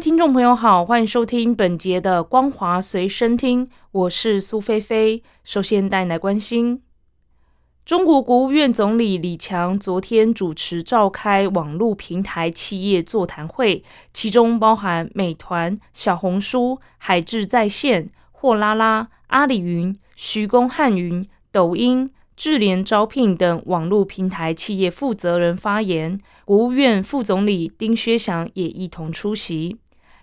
听众朋友好，欢迎收听本节的《光华随身听》，我是苏菲菲。首先带来关心。中国国务院总理李强昨天主持召开网络平台企业座谈会，其中包含美团、小红书、海智在线、货拉拉、阿里云、徐工汉云、抖音、智联招聘等网络平台企业负责人发言。国务院副总理丁薛祥也一同出席。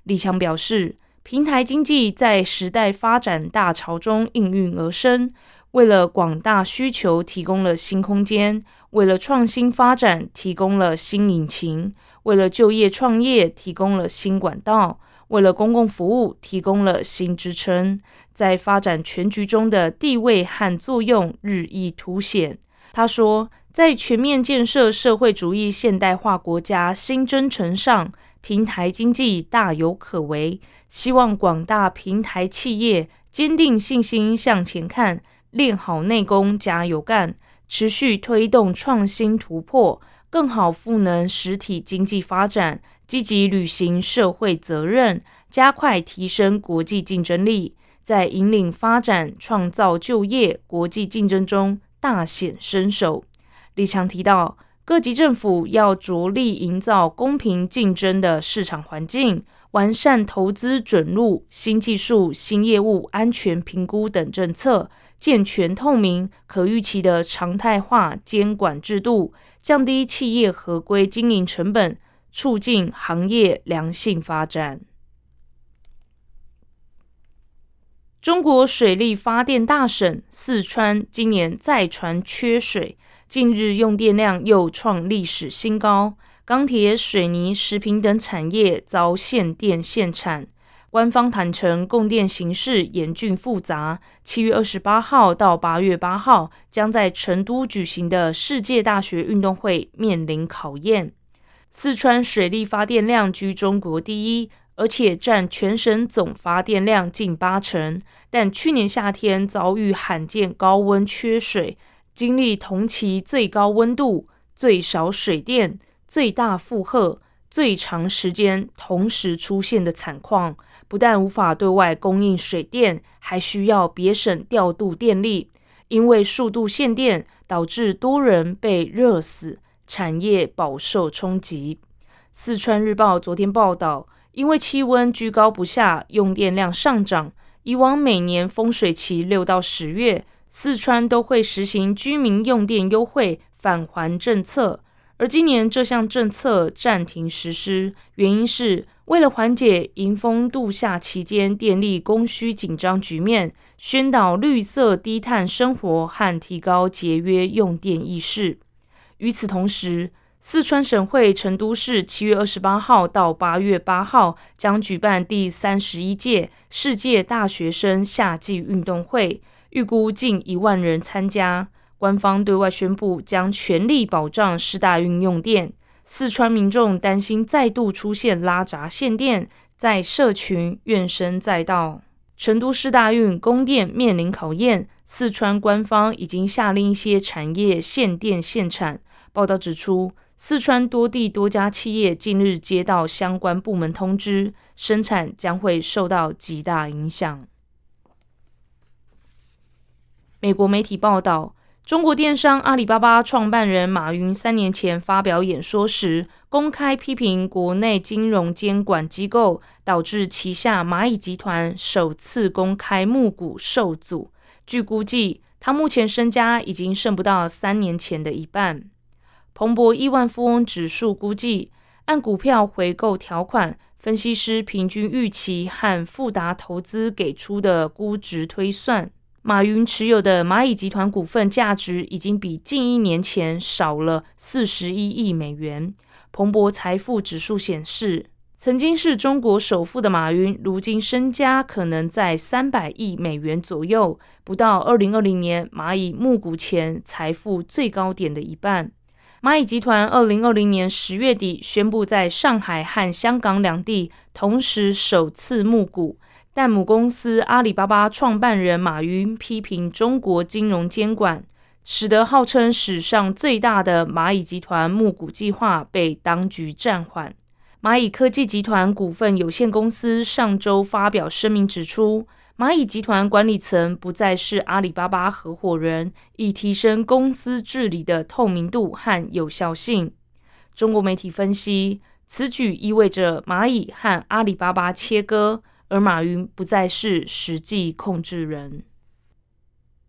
李强表示，平台经济在时代发展大潮中应运而生。为了广大需求提供了新空间，为了创新发展提供了新引擎，为了就业创业提供了新管道，为了公共服务提供了新支撑，在发展全局中的地位和作用日益凸显。他说，在全面建设社会主义现代化国家新征程上，平台经济大有可为。希望广大平台企业坚定信心向前看。练好内功，加油干！持续推动创新突破，更好赋能实体经济发展，积极履行社会责任，加快提升国际竞争力，在引领发展、创造就业、国际竞争中大显身手。李强提到，各级政府要着力营造公平竞争的市场环境，完善投资准入、新技术、新业务安全评估等政策。健全透明、可预期的常态化监管制度，降低企业合规经营成本，促进行业良性发展。中国水利发电大省四川今年再传缺水，近日用电量又创历史新高，钢铁、水泥、食品等产业遭限电限产。官方坦承，供电形势严峻复杂。七月二十八号到八月八号，将在成都举行的世界大学运动会面临考验。四川水利发电量居中国第一，而且占全省总发电量近八成。但去年夏天遭遇罕见高温缺水，经历同期最高温度、最少水电、最大负荷、最长时间同时出现的惨况。不但无法对外供应水电，还需要别省调度电力。因为数度限电，导致多人被热死，产业饱受冲击。四川日报昨天报道，因为气温居高不下，用电量上涨。以往每年丰水期六到十月，四川都会实行居民用电优惠返还政策，而今年这项政策暂停实施，原因是。为了缓解迎峰度夏期间电力供需紧张局面，宣导绿色低碳生活和提高节约用电意识。与此同时，四川省会成都市七月二十八号到八月八号将举办第三十一届世界大学生夏季运动会，预估近一万人参加。官方对外宣布将全力保障市大运用电。四川民众担心再度出现拉闸限电，在社群怨声载道。成都市大运供电面临考验，四川官方已经下令一些产业限电限产。报道指出，四川多地多家企业近日接到相关部门通知，生产将会受到极大影响。美国媒体报道。中国电商阿里巴巴创办人马云三年前发表演说时，公开批评国内金融监管机构，导致旗下蚂蚁集团首次公开募股受阻。据估计，他目前身家已经剩不到三年前的一半。彭博亿万富翁指数估计，按股票回购条款、分析师平均预期和富达投资给出的估值推算。马云持有的蚂蚁集团股份价值已经比近一年前少了四十一亿美元。彭博财富指数显示，曾经是中国首富的马云，如今身家可能在三百亿美元左右，不到二零二零年蚂蚁募股前财富最高点的一半。蚂蚁集团二零二零年十月底宣布在上海和香港两地同时首次募股，但母公司阿里巴巴创办人马云批评中国金融监管，使得号称史上最大的蚂蚁集团募股计划被当局暂缓。蚂蚁科技集团股份有限公司上周发表声明指出，蚂蚁集团管理层不再是阿里巴巴合伙人，以提升公司治理的透明度和有效性。中国媒体分析，此举意味着蚂蚁和阿里巴巴切割，而马云不再是实际控制人。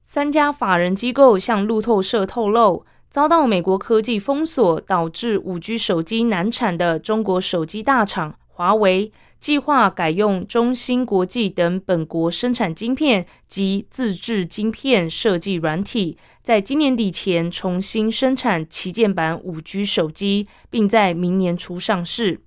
三家法人机构向路透社透露。遭到美国科技封锁，导致五 G 手机难产的中国手机大厂华为，计划改用中芯国际等本国生产晶片及自制晶片设计软体，在今年底前重新生产旗舰版五 G 手机，并在明年初上市。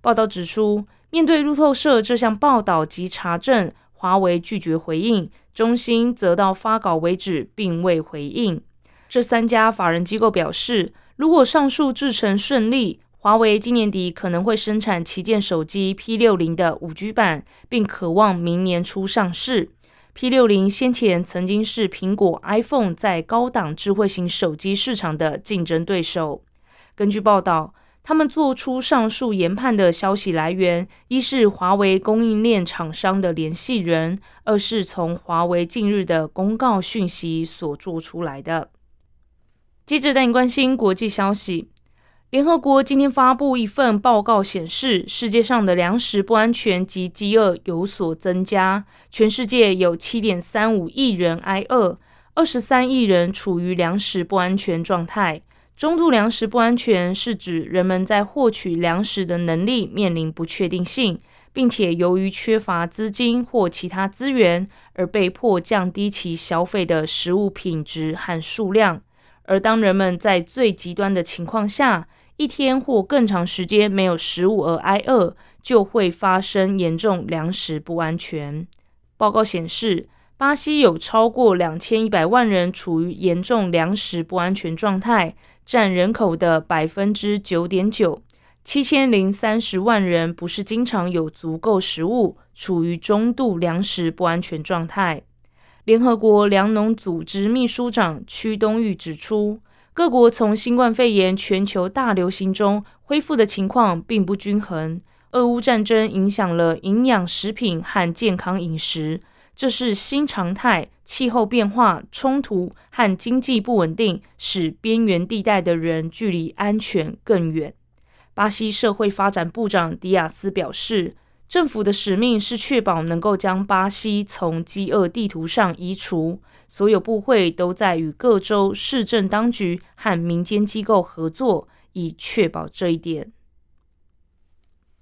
报道指出，面对路透社这项报道及查证，华为拒绝回应，中芯则到发稿为止并未回应。这三家法人机构表示，如果上述制程顺利，华为今年底可能会生产旗舰手机 P 六零的五 G 版，并渴望明年初上市。P 六零先前曾经是苹果 iPhone 在高档智慧型手机市场的竞争对手。根据报道，他们做出上述研判的消息来源，一是华为供应链厂商的联系人，二是从华为近日的公告讯息所做出来的。接着带你关心国际消息。联合国今天发布一份报告，显示世界上的粮食不安全及饥饿有所增加。全世界有七点三五亿人挨饿，二十三亿人处于粮食不安全状态。中度粮食不安全是指人们在获取粮食的能力面临不确定性，并且由于缺乏资金或其他资源而被迫降低其消费的食物品质和数量。而当人们在最极端的情况下，一天或更长时间没有食物而挨饿，就会发生严重粮食不安全。报告显示，巴西有超过两千一百万人处于严重粮食不安全状态，占人口的百分之九点九；七千零三十万人不是经常有足够食物，处于中度粮食不安全状态。联合国粮农组织秘书长屈东玉指出，各国从新冠肺炎全球大流行中恢复的情况并不均衡。俄乌战争影响了营养食品和健康饮食，这是新常态。气候变化、冲突和经济不稳定使边缘地带的人距离安全更远。巴西社会发展部长迪亚斯表示。政府的使命是确保能够将巴西从饥饿地图上移除。所有部会都在与各州市政当局和民间机构合作，以确保这一点。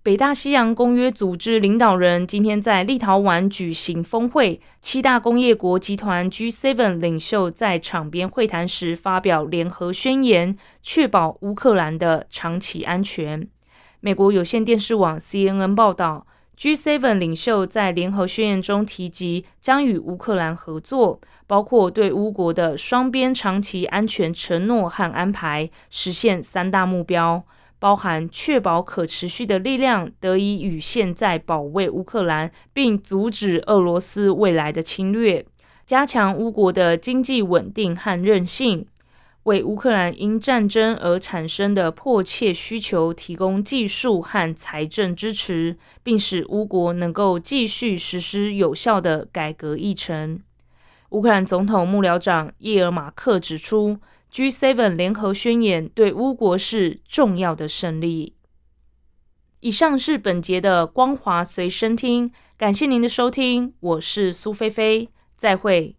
北大西洋公约组织领导人今天在立陶宛举行峰会，七大工业国集团 G7 领袖在场边会谈时发表联合宣言，确保乌克兰的长期安全。美国有线电视网 CNN 报道。G7 领袖在联合宣言中提及，将与乌克兰合作，包括对乌国的双边长期安全承诺和安排，实现三大目标，包含确保可持续的力量得以与现在保卫乌克兰，并阻止俄罗斯未来的侵略，加强乌国的经济稳定和韧性。为乌克兰因战争而产生的迫切需求提供技术和财政支持，并使乌国能够继续实施有效的改革议程。乌克兰总统幕僚长叶尔马克指出，G7 联合宣言对乌国是重要的胜利。以上是本节的光华随身听，感谢您的收听，我是苏菲菲，再会。